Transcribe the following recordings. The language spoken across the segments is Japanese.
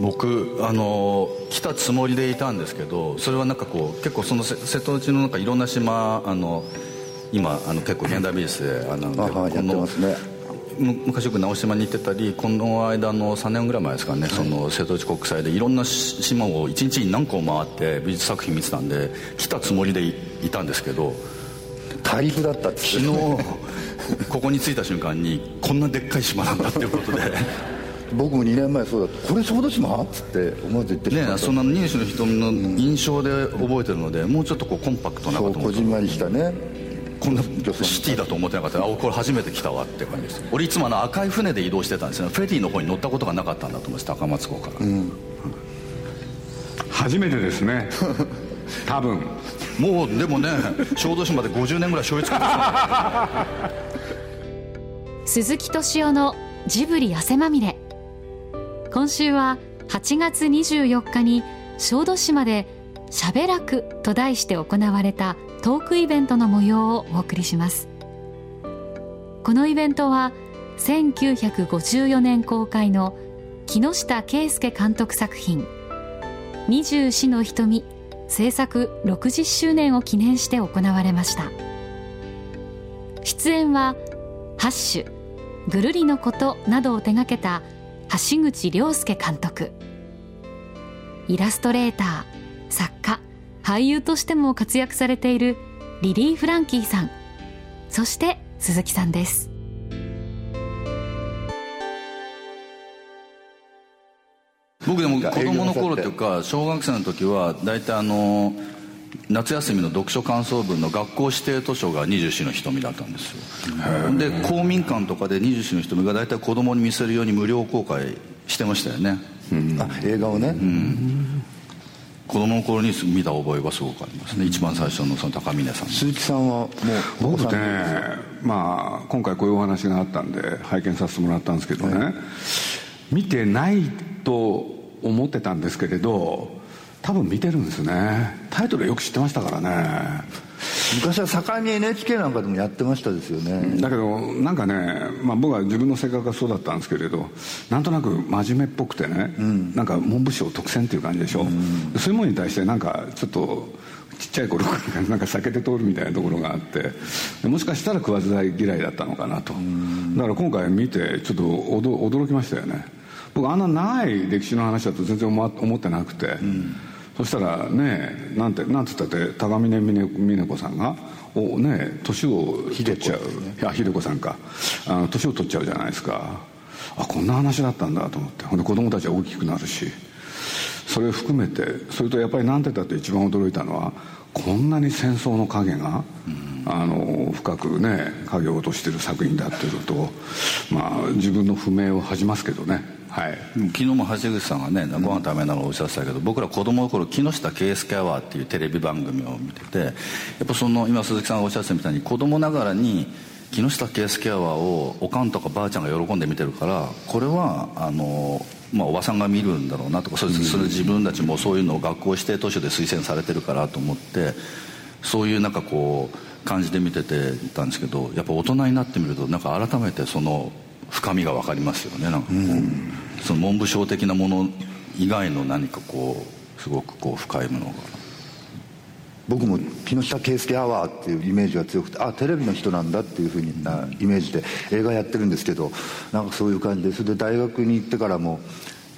僕あの来たつもりでいたんですけどそれはなんかこう結構その瀬戸内のなんかいろんな島あの今あの結構現代美術であのやってますね。昔よく直島に行ってたりこの間の3年ぐらい前ですかね、はい、その瀬戸内国際でいろんな島を一日に何個回って美術作品見てたんで来たつもりでいたんですけど大陸だったって。昨日ここに着いた瞬間にこんなでっかい島なんだっていうことで僕も2年前そうだった。これ小豆島っつって思わず言ってしまった。ねそんな二種の瞳の印象で覚えてるので、もうちょっとこうコンパクトなことこじんまりしたね。こんなシティだと思ってなかった。あこれ初めて来たわって感じです。俺いつもあの赤い船で移動してたんですよフェリーの方に乗ったことがなかったんだと思います高松港から、うん、初めてですね。多分。もうでもね小豆島で50年ぐらい醤油作って鈴木敏夫のジブリ汗まみれ今週は8月24日に小豆島で「しゃべらく」と題して行われたトークイベントの模様をお送りします。このイベントは1954年公開の木下圭介監督作品「二十四の瞳」制作60周年を記念して行われました。出演は「ハッシュ」「ぐるりのこと」などを手掛けた橋口亮介監督。イラストレーター作家俳優としても活躍されているリリー・フランキーさん。そして鈴木さんです。僕でも子供の頃というか小学生の時は大体あの夏休みの読書感想文の学校指定図書が二十四の瞳だったんですよ。で公民館とかで二十四の瞳が大体子供に見せるように無料公開してましたよね、うん、あ映画をね、うん。子供の頃に見た覚えがすごくありますね。一番最初のその高峰さん鈴木さんはもう僕ねまあ今回こういうお話があったんで拝見させてもらったんですけどね、はい、見てないと思ってたんですけれど多分見てるんですね。タイトルよく知ってましたからね。昔は盛んに NHK なんかでもやってましたですよね。だけどなんかね、まあ、僕は自分の性格がそうだったんですけれどなんとなく真面目っぽくてね、うん、なんか文部省特選っていう感じでしょ、うん、そういうものに対してなんかちょっとちっちゃい頃からなんか避けて通るみたいなところがあってもしかしたら食わず嫌いだったのかなと、だから今回見てちょっと驚きましたよね。僕あんな長い歴史の話だと全然思ってなくて、うんそしたらねなんてなんつったって高峰峰子さんがおね年を取っちゃう、ね、いや秀子さんか。あの年を取っちゃうじゃないですか。あこんな話だったんだと思って。ほんで子供たちは大きくなるし。それを含めてそれとやっぱりなんて言ったって一番驚いたのはこんなに戦争の影が、うん、あの深くね影を落としてる作品だっていうのとまあ自分の不明を恥じますけどねはい、昨日も橋口さんがねご飯食べながらおっしゃってたけど、僕ら子供の頃木下圭介アワーっていうテレビ番組を見ててやっぱその今鈴木さんがおっしゃってたみたいに子供ながらに木下圭介アワーをおかんとかばあちゃんが喜んで見てるからこれはあのまあ、おばさんが見るんだろうなとかそれそれ自分たちもそういうのを学校指定図書で推薦されてるからと思ってそういうなんかこう感じで見ててたんですけどやっぱ大人になってみるとなんか改めてその深みが分かりますよねなんかこう、うん、その文部省的なもの以外の何かこうすごくこう深いものが。僕も木下圭介アワーっていうイメージが強くてあテレビの人なんだっていうふうなイメージで映画やってるんですけどなんかそういう感じでそれで大学に行ってからも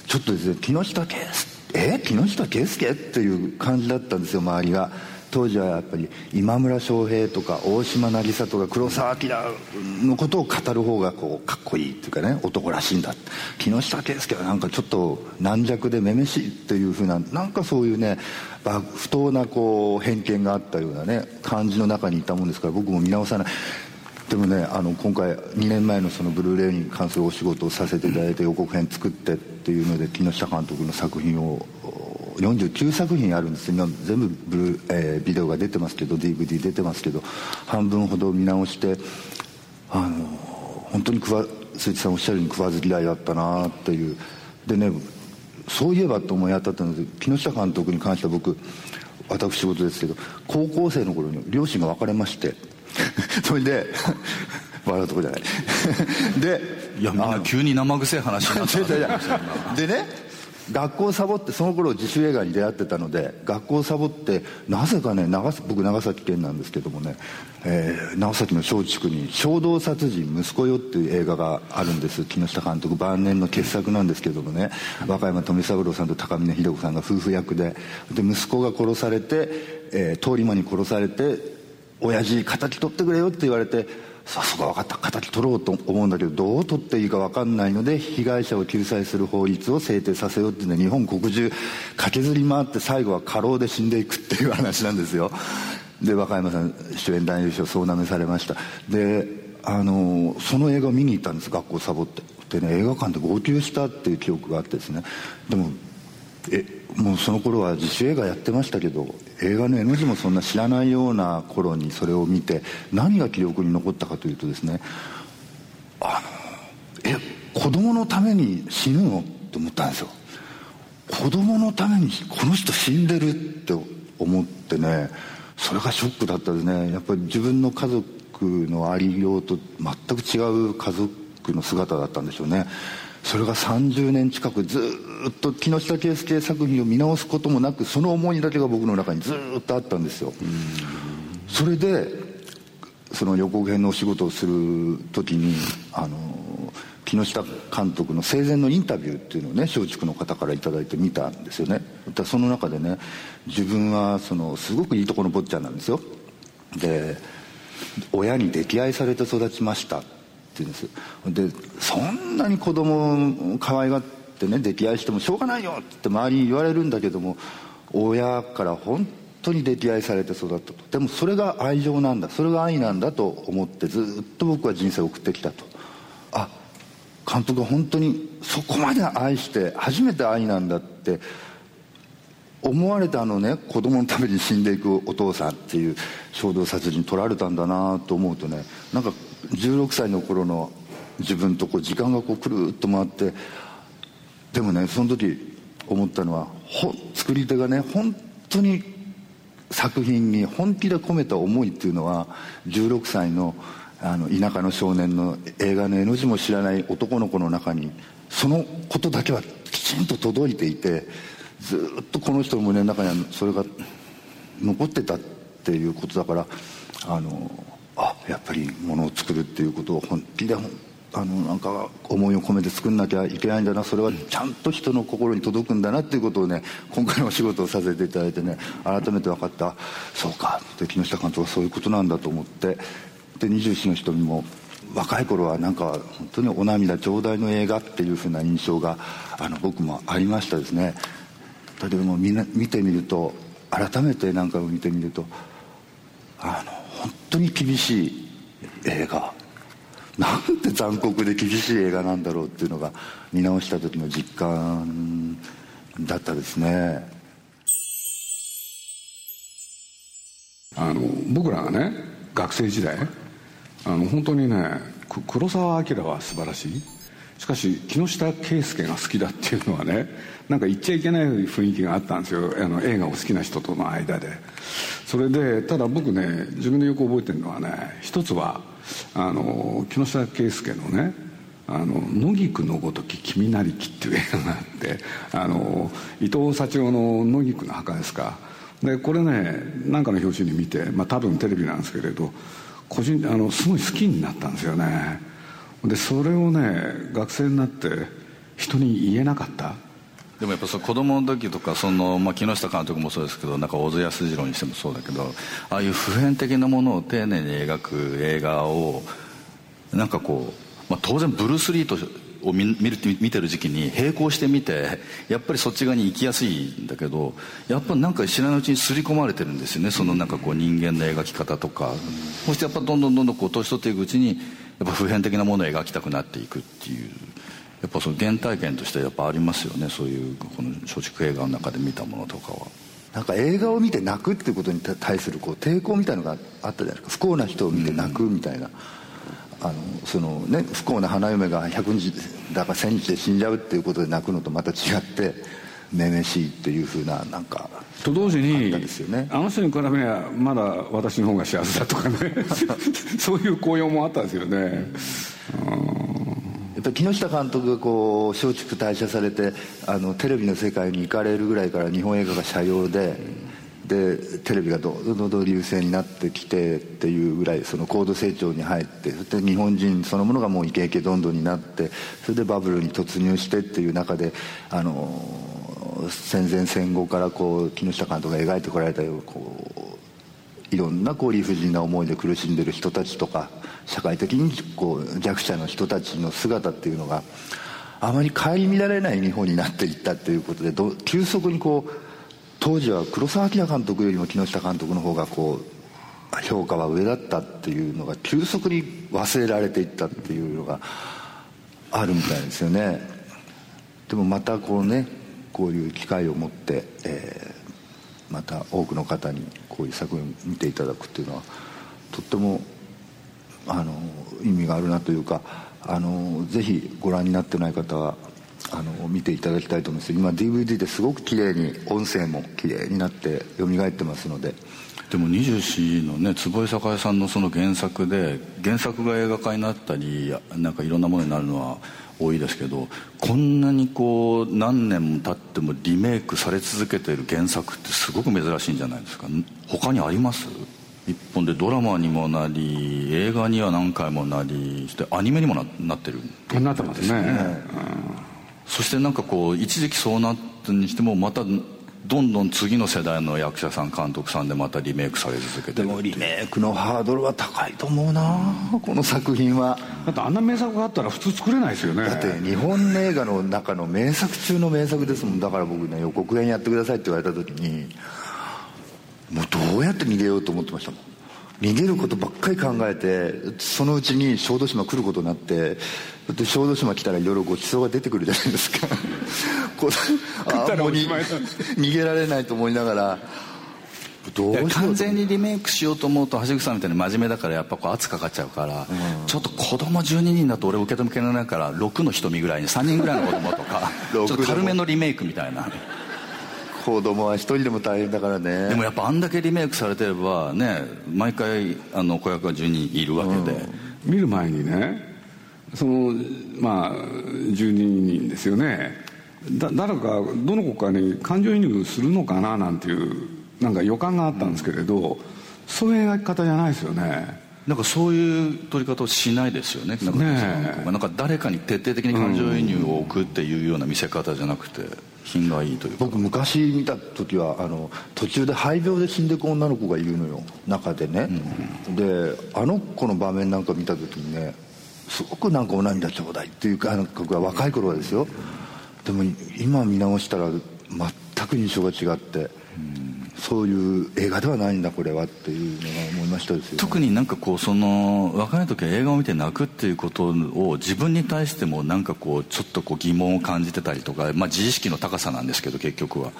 ちょっとですね木下圭介え？木下圭介？っていう感じだったんですよ周りが。当時はやっぱり今村翔平とか大島渚とか黒澤明のことを語る方がこうかっこいいっていうかね男らしいんだ木下圭介はなんかちょっと軟弱でめめしいっていうふうななんかそういうね不当なこう偏見があったようなね感じの中にいたもんですから僕も見直さない。でもねあの今回2年前のそのブルーレイに関するお仕事をさせていただいて予告編作ってっていうので木下監督の作品を49作品あるんです今全部ブル、えー、ビデオが出てますけど DVD 出てますけど半分ほど見直してあの本当に桑鈴木さんおっしゃるように食わず嫌いだったなっていう。でねそういえばと思い当たったので木下監督に関しては僕私事ですけど高校生の頃に両親が別れまして それで笑うとこじゃない。でいやみんな急に生臭い話になった。でね学校サボってその頃自主映画に出会ってたので学校をサボってなぜかね長僕長崎県なんですけどもね、えー、長崎の松竹に「衝動殺人息子よ」っていう映画があるんです。木下監督晩年の傑作なんですけどもね和歌山富三郎さんと高峰秀子さんが夫婦役でで息子が殺されて、えー、通り魔に殺されて「親父敵取ってくれよ」って言われてさすが分かった。敵取ろうと思うんだけどどう取っていいか分かんないので被害者を救済する法律を制定させようっていうのは日本国中駆けずり回って最後は過労で死んでいくっていう話なんですよ。で和歌山さん主演男優賞総なめされましたであのその映画を見に行ったんです学校サボって。でね映画館で号泣したっていう記憶があってですね。でもえもうその頃は自主映画やってましたけど映画の N 字もそんな知らないような頃にそれを見て何が記憶に残ったかというとですねあのえ子供のために死ぬの？って思ったんですよ。子供のためにこの人死んでるって思ってねそれがショックだったですね。やっぱり自分の家族のありようと全く違う家族の姿だったんでしょうね。それが30年近くずっと木下圭介作品を見直すこともなくその思いだけが僕の中にずっとあったんですよ。それでその予告編のお仕事をする時にあの木下監督の生前のインタビューっていうのをね松竹の方から頂いて見たんですよね。その中でね自分はそのすごくいいとこの坊ちゃんなんですよ。で親に溺愛されて育ちました。言うんです。でそんなに子供を可愛がってね溺愛してもしょうがないよって周りに言われるんだけども親から本当に溺愛されて育ったと。でもそれが愛情なんだそれが愛なんだと思ってずっと僕は人生を送ってきたと。あ監督は本当にそこまで愛して初めて愛なんだって思われたあのね子供のために死んでいくお父さんっていう衝動殺人取られたんだなと思うとねなんか16歳の頃の自分とこう時間がこうくるっと回ってでもねその時思ったのはほ作り手がね本当に作品に本気で込めた思いっていうのは16歳のあの田舎の少年の映画の絵の字も知らない男の子の中にそのことだけはきちんと届いていてずっとこの人の胸の中にはそれが残ってたっていうことだからあのあやっぱりものを作るっていうことを本気であのなんか思いを込めて作んなきゃいけないんだな。それはちゃんと人の心に届くんだなっていうことをね今回のお仕事をさせていただいてね改めて分かった。そうか。って木下監督はそういうことなんだと思って。で24の瞳も若い頃はなんか本当にお涙頂戴の映画っていうふうな印象があの僕もありましたですね。だけども見てみると改めて何回も見てみるとあの本当に厳しい映画。なんて残酷で厳しい映画なんだろうっていうのが見直した時の実感だったですね。あの僕らがね学生時代あの本当にね黒澤明は素晴らしい。しかし木下圭介が好きだっていうのはねなんか言っちゃいけない雰囲気があったんですよ。あの映画を好きな人との間で。それでただ僕ね自分でよく覚えてるのはね一つはあの木下圭介のね「あの野菊のごとき君なりき」っていう映画があってあの伊藤幸男の「野菊の墓」ですか。でこれね何かの表紙に見て、まあ、多分テレビなんですけれど個人あのすごい好きになったんですよね。でそれをね学生になって人に言えなかった？でもやっぱそ子供の時とかその、まあ、木下監督もそうですけどなんか小津安二郎にしてもそうだけどああいう普遍的なものを丁寧に描く映画をなんかこう、まあ、当然ブルース・リーとを見見る見てる時期に並行して見てやっぱりそっち側に行きやすいんだけどやっぱなんか知らないうちに刷り込まれてるんですよね。そのなんかこう人間の描き方とか、そしてやっぱどんどんどんどんこう年取っていくうちにやっぱ普遍的なものを描きたくなっていくっていうやっぱその原体験としてやっぱありますよね。そういうこの松竹映画の中で見たものとかは。なんか映画を見て泣くっていうことに対するこう抵抗みたいのがあったじゃないですか。不幸な人を見て泣くみたいな、うん、あのそのね不幸な花嫁が100日だから1000日で死んじゃうっていうことで泣くのとまた違ってめめしいっていうふうななんかと同時に、ね、あの人に比べりゃまだ私の方が幸せだとかね。そういう高揚もあったんですよね。やっぱり木下監督がこう松竹退社されてあのテレビの世界に行かれるぐらいから日本映画が斜陽ででテレビがどんどんどん流星になってきてっていうぐらいその高度成長に入ってそして日本人そのものがもうイケイケどんどんになってそれでバブルに突入してっていう中であの戦前戦後からこう木下監督が描いてこられたようこういろんなこう理不尽な思いで苦しんでる人たちとか社会的にこう弱者の人たちの姿っていうのがあまり顧みられない日本になっていったっていうことで急速にこう当時は黒澤明監督よりも木下監督の方がこう評価は上だったっていうのが急速に忘れられていったっていうのがあるみたいですよね。でもまたこうねこういう機会を持って、えー、また多くの方にこういう作品を見ていただくっていうのはとってもあの意味があるなというかあのぜひご覧になってない方はあの見ていただきたいと思います今 DVD ですごくきれいに音声もきれいになってよみがえってますのででも24のね坪井栄さんのその原作で原作が映画化になったりなんかいろんなものになるのは多いですけどこんなにこう何年も経ってもリメイクされ続けている原作ってすごく珍しいんじゃないですか。他にあります？一本でドラマにもなり映画には何回もなりしてアニメにもななってる。なってますね、ね。そしてなんかこう一時期そうなったにしてもまたどんどん次の世代の役者さん監督さんでまたリメイクされ続けてでもリメイクのハードルは高いと思うな。この作品は。だってあんな名作があったら普通作れないですよね。だって日本映画の中の名作中の名作ですもん。だから僕ね予告編やってくださいって言われた時にもうどうやって逃げようと思ってましたもん。逃げることばっかり考えてそのうちに小豆島来ることになって小豆島来たらいろいろごちそうが出てくるじゃないですか。こうあもう 逃げられないと思いながら。どう完全にリメイクしようと思うと橋口さんみたいに真面目だからやっぱこう圧かかっちゃうから、うん、ちょっと子供12人だと俺受け止めきれないから6の瞳ぐらいに3人ぐらいの子供とか ちょっと軽めのリメイクみたいな。子供は一人でも大変だからね。でもやっぱあんだけリメイクされてればね毎回あの子役が10人いるわけで、うん、見る前にねそのまあ12人ですよね。だ誰かどの子かに感情移入するのかななんていうなんか予感があったんですけれど、うん、そういう描き方じゃないですよね。なんかそういう取り方をしないですよね。なんかねなんか誰かに徹底的に感情移入を置くっていうような見せ方じゃなくて品がいいという僕昔見た時はあの途中で肺病で死んでいく女の子がいるのよ。中でね、うん、であの子の場面なんか見た時にねすごくなんかお涙ちょうだいっていう感覚は若い頃はですよ。でも今見直したら全く印象が違って、うんそういう映画ではないんだこれはっていうのが思いました、ね、特になんかこうその若い時は映画を見て泣くっていうことを自分に対してもなんかこうちょっとこう疑問を感じてたりとか、まあ、自意識の高さなんですけど結局は。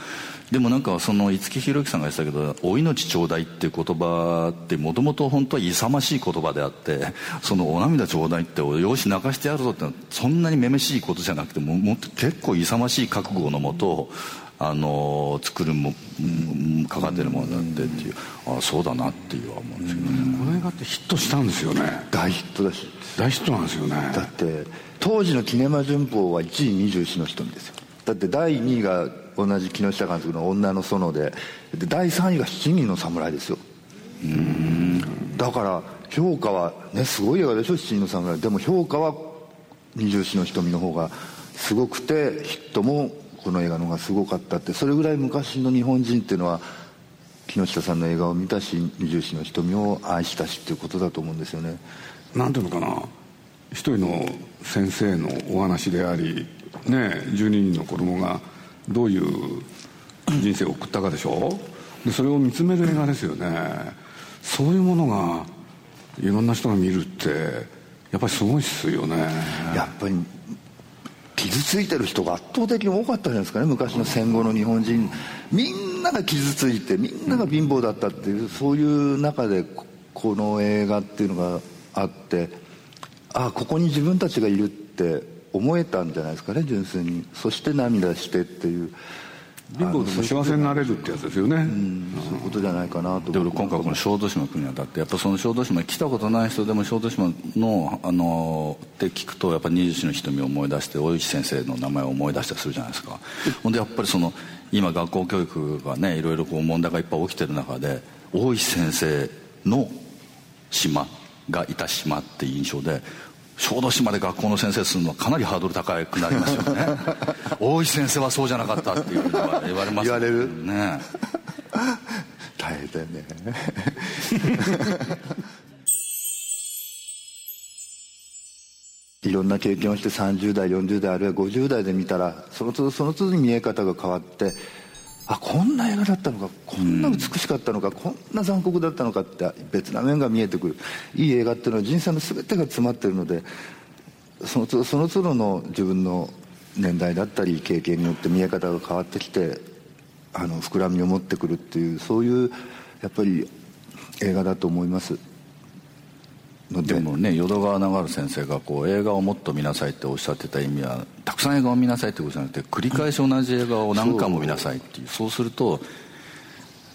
でもなんかその五木ひろゆきさんが言ってたけど「お命ちょうだい」っていう言葉ってもともと本当は勇ましい言葉であってその「お涙ちょうだい」って「よし泣かしてやるぞ」ってそんなにめめしいことじゃなくてももっと結構勇ましい覚悟のもとあの作るもかかってるものだってっていう。ああそうだなっていうは思うんですけどね。この映画ってヒットしたんですよね。大ヒットだし。大ヒットなんですよね。だって当時のキネマ旬報は1位二十四の瞳ですよ。だって第2位が同じ木下監督の「女の園で」で第3位が「七人の侍」ですよ。だから評価はねすごい映画でしょ「七人の侍」でも評価は二十四の瞳の方がすごくてヒットもこの映画の方がすごかったってそれぐらい昔の日本人っていうのは木下さんの映画を見たし二十四の瞳を愛したしっていうことだと思うんですよね。なんていうのかな？一人の先生のお話でありね12人の子供がどういう人生を送ったかでしょ？でそれを見つめる映画ですよね。そういうものがいろんな人が見るってやっぱりすごいっすよね。やっぱり傷ついてる人が圧倒的に多かったじゃないですかね昔の戦後の日本人。みんなが傷ついてみんなが貧乏だったっていうそういう中でこの映画っていうのがあってああここに自分たちがいるって思えたんじゃないですかね純粋に。そして涙してっていう。貧乏でも幸せになれるってやつですよね、そういうことじゃないかなとで俺今回この小豆島国にあたってやっぱその小豆島に来たことない人でも小豆島のあのって聞くとやっぱ二十四の瞳を思い出して大石先生の名前を思い出したりするじゃないですか。ほんでやっぱりその今学校教育がねいろいろこう問題がいっぱい起きてる中で大石先生の島がいた島っていう印象で小豆島で学校の先生するのはかなりハードル高くなりますよね。大石先生はそうじゃなかったっていうふうに言われます言われる。ね大変だよね。いろんな経験をして30代40代あるいは50代で見たらその都度その都度に見え方が変わってあこんな映画だったのかこんな美しかったのか、こんな残酷だったのかって別な面が見えてくる。いい映画っていうのは人生の全てが詰まってるのでその都度その都度の自分の年代だったり経験によって見え方が変わってきてあの膨らみを持ってくるっていうそういうやっぱり映画だと思います。ででもね淀川長治先生がこう映画をもっと見なさいっておっしゃってた意味はたくさん映画を見なさいってことじゃなくて繰り返し同じ映画を何回も見なさいっていう。そうすると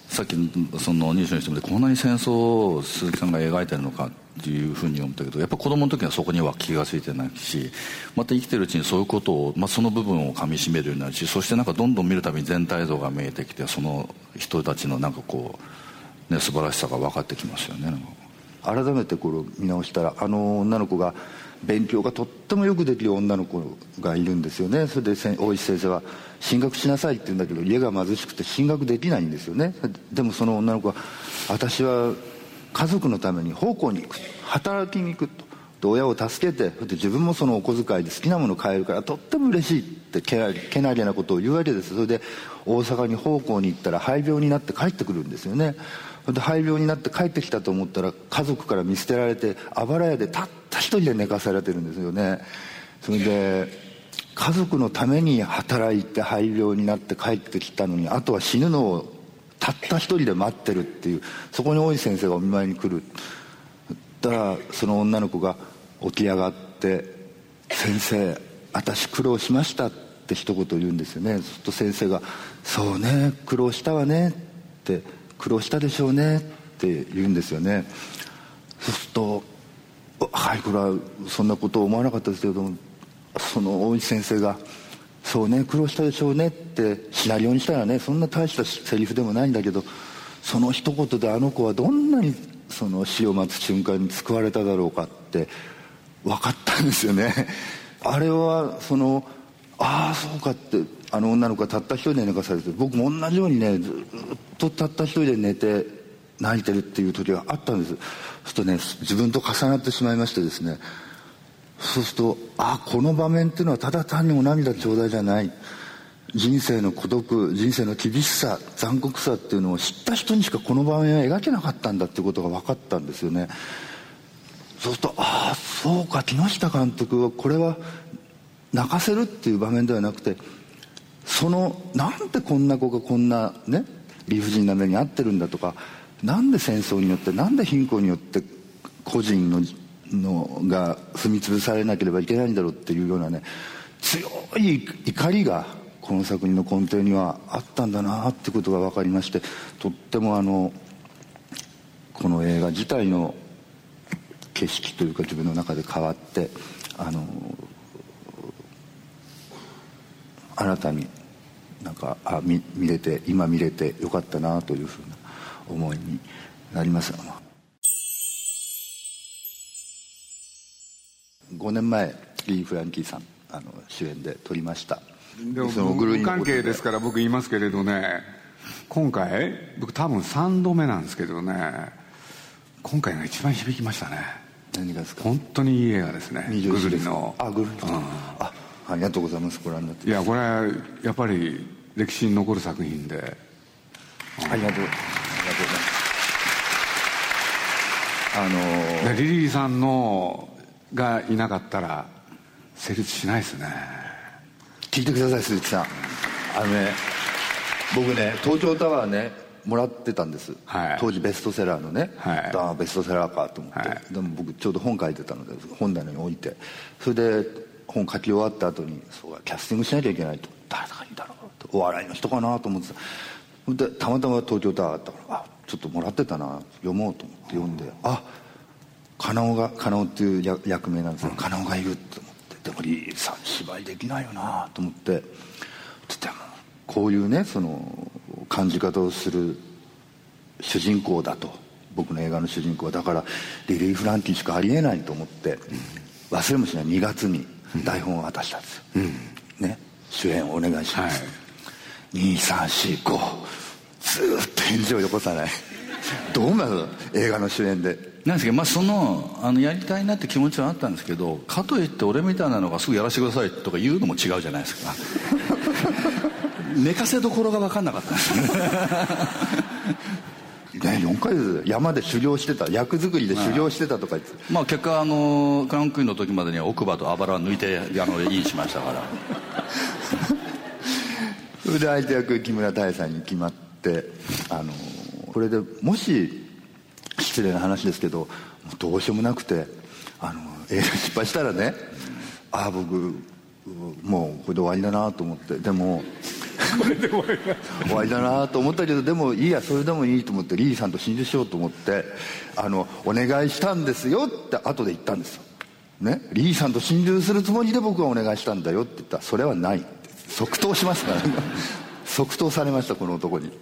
さっきそのニュースの人でこんなに戦争を鈴木さんが描いてるのかっていうふうに思ったけどやっぱ子供の時はそこには気が付いてないしまた生きてるうちにそういうことを、まあ、その部分をかみしめるようになるしそしてなんかどんどん見るたびに全体像が見えてきてその人たちのなんかこう、ね、素晴らしさが分かってきますよね改めてこれを見直したらあの女の子が勉強がとってもよくできる女の子がいるんですよね。それで大石先生は「進学しなさい」って言うんだけど家が貧しくて進学できないんですよね。でもその女の子は「私は家族のために奉公に行く働きに行く」と。親を助けて自分もそのお小遣いで好きなものを買えるからとっても嬉しいってけなげなことを言うわけですそれで大阪に奉公に行ったら肺病になって帰ってくるんですよね。肺病になって帰ってきたと思ったら家族から見捨てられてあばら屋でたった一人で寝かされてるんですよね。それで家族のために働いて肺病になって帰ってきたのにあとは死ぬのをたった一人で待ってるっていうそこに大井先生がお見舞いに来る。ったらその女の子が起き上がって「先生私苦労しました」って一言言うんですよね。すると先生が「そうね苦労したわね」って「苦労したでしょうね」って言うんですよね。そうすると「はいこれはそんなこと思わなかったですけどもその大石先生が「そうね苦労したでしょうね」ってシナリオにしたらねそんな大したセリフでもないんだけどその一言であの子はどんなにその死を待つ瞬間に救われただろうかって分かったんですよね。あれはそのああそうかってあの女の子がたった一人で寝かされて僕も同じようにねずっとたった一人で寝て泣いてるっていう時があったんです。そうするとね自分と重なってしまいましてですねそうするとああこの場面っていうのはただ単にお涙頂戴じゃない。人生の孤独人生の厳しさ残酷さっていうのを知った人にしかこの場面は描けなかったんだってことが分かったんですよね。そうするとああそうか木下監督はこれは泣かせるっていう場面ではなくてそのなんでこんな子がこんなね理不尽な目に遭ってるんだとかなんで戦争によってなんで貧困によって個人ののが踏み潰されなければいけないんだろうっていうようなね強い怒りがこの作品の根底にはあったんだなってことが分かりましてとってもあのこの映画自体の景色というか自分の中で変わってあの新たになんかあ見見れて今見れてよかったなというふうな思いになります5年前リー・フランキーさんあの主演で撮りました。でも無関係ですから僕言いますけれどね今回僕多分3度目なんですけどね今回が一番響きましたね。何がですか？本当にいい映画ですねググルリの。あグルリ。の、うん、あありがとうございます。ご覧になって。いやこれはやっぱり歴史に残る作品で、うん、ありがとうありがとうございます。あのー、リリーさんのがいなかったら成立しないですね。聞いてください鈴木さん。あのね僕ね東京タワーねもらってたんです、はい、当時ベストセラーのね、はい、あベストセラーかと思って、はい、でも僕ちょうど本書いてたので本棚に置いて。それで本書き終わった後にそうキャスティングしなきゃいけないと。誰がいいだろうとお笑いの人かなと思ってた。でたまたま東京タワーあったからあちょっともらってたな。読もうと思って読んであ金尾が金尾っていう役名なんですよ。金尾がいると思って。でもリーさん芝居できないよなと思って。でもこういうねその感じ方をする主人公だと。僕の映画の主人公はだからリリー・フランキーしかありえないと思って、忘れもしない2月に台本を渡したんです。ね。主演お願いします、はい、2345ずっと返事をよこさない。どうなの？映画の主演で。なんですけど、まあ、そのあのやりたいなって気持ちはあったんですけどかといって俺みたいなのがすぐやらせてくださいとか言うのも違うじゃないですか。寝かせどころが分かんなかったんですねね、4ヶ月山で修行してた役作りで修行してたとか言って、まあ結果あのクランクインの時までに奥歯とあばら抜いてあのインしましたから。それで相手役木村多江さんに決まってあのこれでもし失礼な話ですけどどうしようもなくてあの映画失敗したらねああ僕もうこれで終わりだなと思って。でもこれで終わりだなと思ったけどでもいいやそれでもいいと思ってリーさんと心中しようと思ってあのお願いしたんですよって後で言ったんですよ、ね、リーさんと心中するつもりで僕はお願いしたんだよって言った。らそれはない。即答しますから、ね、即答されましたこの男に。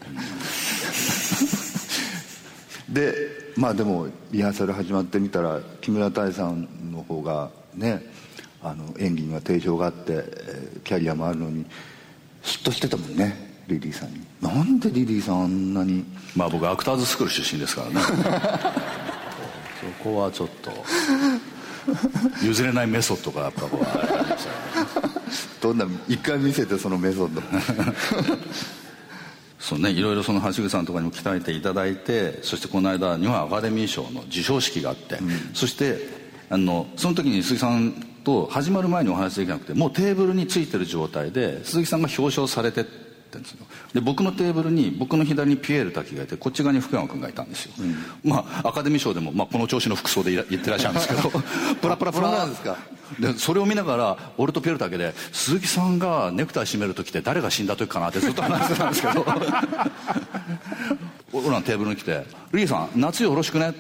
でまあでもリハーサル始まってみたら木村多江さんの方がねあの演技には定評があって、えー、キャリアもあるのに嫉妬してたもんねリリーさんに。なんでリリーさんあんなにまあ僕アクターズスクール出身ですからね。そこはちょっと。譲れないメソッドがやっぱこうありましたどんな一回見せてそのメソッド。そうねいろいろその橋口さんとかにも鍛えていただいてそしてこの間日本アカデミー賞の授賞式があって、うん、そしてあのその時に鈴木さんと始まる前にお話できなくてもうテーブルについてる状態で鈴木さんが表彰されてってんですよ。で僕のテーブルに僕の左にピエール滝がいてこっち側に福山君がいたんですよ、うん、まあアカデミー賞でも、まあ、この調子の服装で言ってらっしゃるんですけど プラプラプラ。なんですか。でそれを見ながら俺とピエール滝で鈴木さんがネクタイ締める時って誰が死んだ時かなってずっと話してたんですけど。俺らのテーブルに来て「リーさん夏よろしくね」っ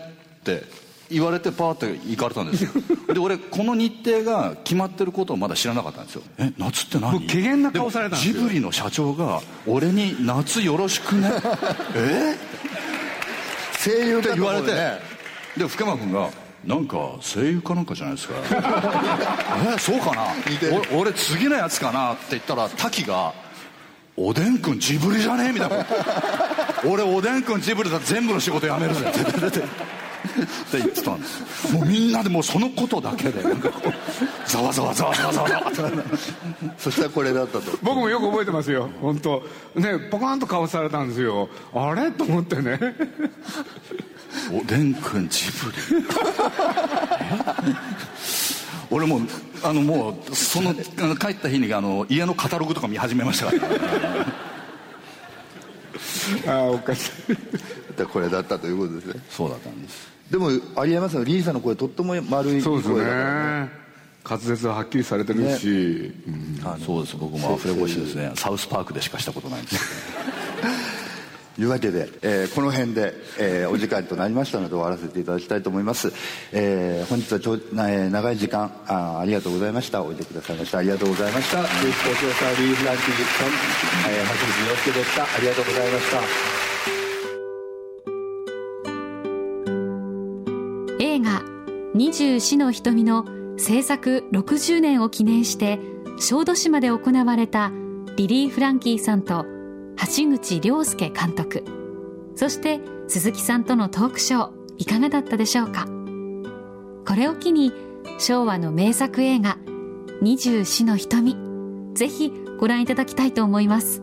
て言われてパーって行かれたんですよ。で俺この日程が決まってることをまだ知らなかったんですよ。え夏って何？怪げな顔されたんですジブリの社長が俺に「夏よろしくね」え？声優って言われて。で福山君が「なんか声優かなんかじゃないですか。えそうかな？俺次のやつかな」って言ったら滝が「おでんくんジブリじゃね？え?」みたいな。俺おでんくんジブリだ全部の仕事やめるぜ。ってって言ってたんですもうみんなでもうそのことだけでなんかこうざわざわざわざわざわざわそしたらこれだったと。僕もよく覚えてますよ。本当。ねポカンと顔されたんですよ。あれ？と思ってね。おでんくんジブリ。俺もあのもうその帰った日にあの家のカタログとか見始めましたから、ああおかしい。これだったということですね。そうだったんですでもありえますよ。リーさんの声とっても丸い声だからね。滑舌ははっきりされてるし、ね。うん、そうです。僕もアフレコシですねサウスパークでしかしたことないんです。というわけで、えー、この辺で、えー、お時間となりましたので終わらせていただきたいと思います、えー、本日はちょ、えー、長い時間あありがとうございました。おいでくださいました。ありがとうございました。リーフランキーさん、えー、橋口洋介でした。ありがとうございました24の瞳の制作60年を記念して小豆島で行われたリリー・フランキーさんと橋口亮介監督。そして鈴木さんとのトークショーいかがだったでしょうか？これを機に昭和の名作映画24の瞳ぜひご覧いただきたいと思います。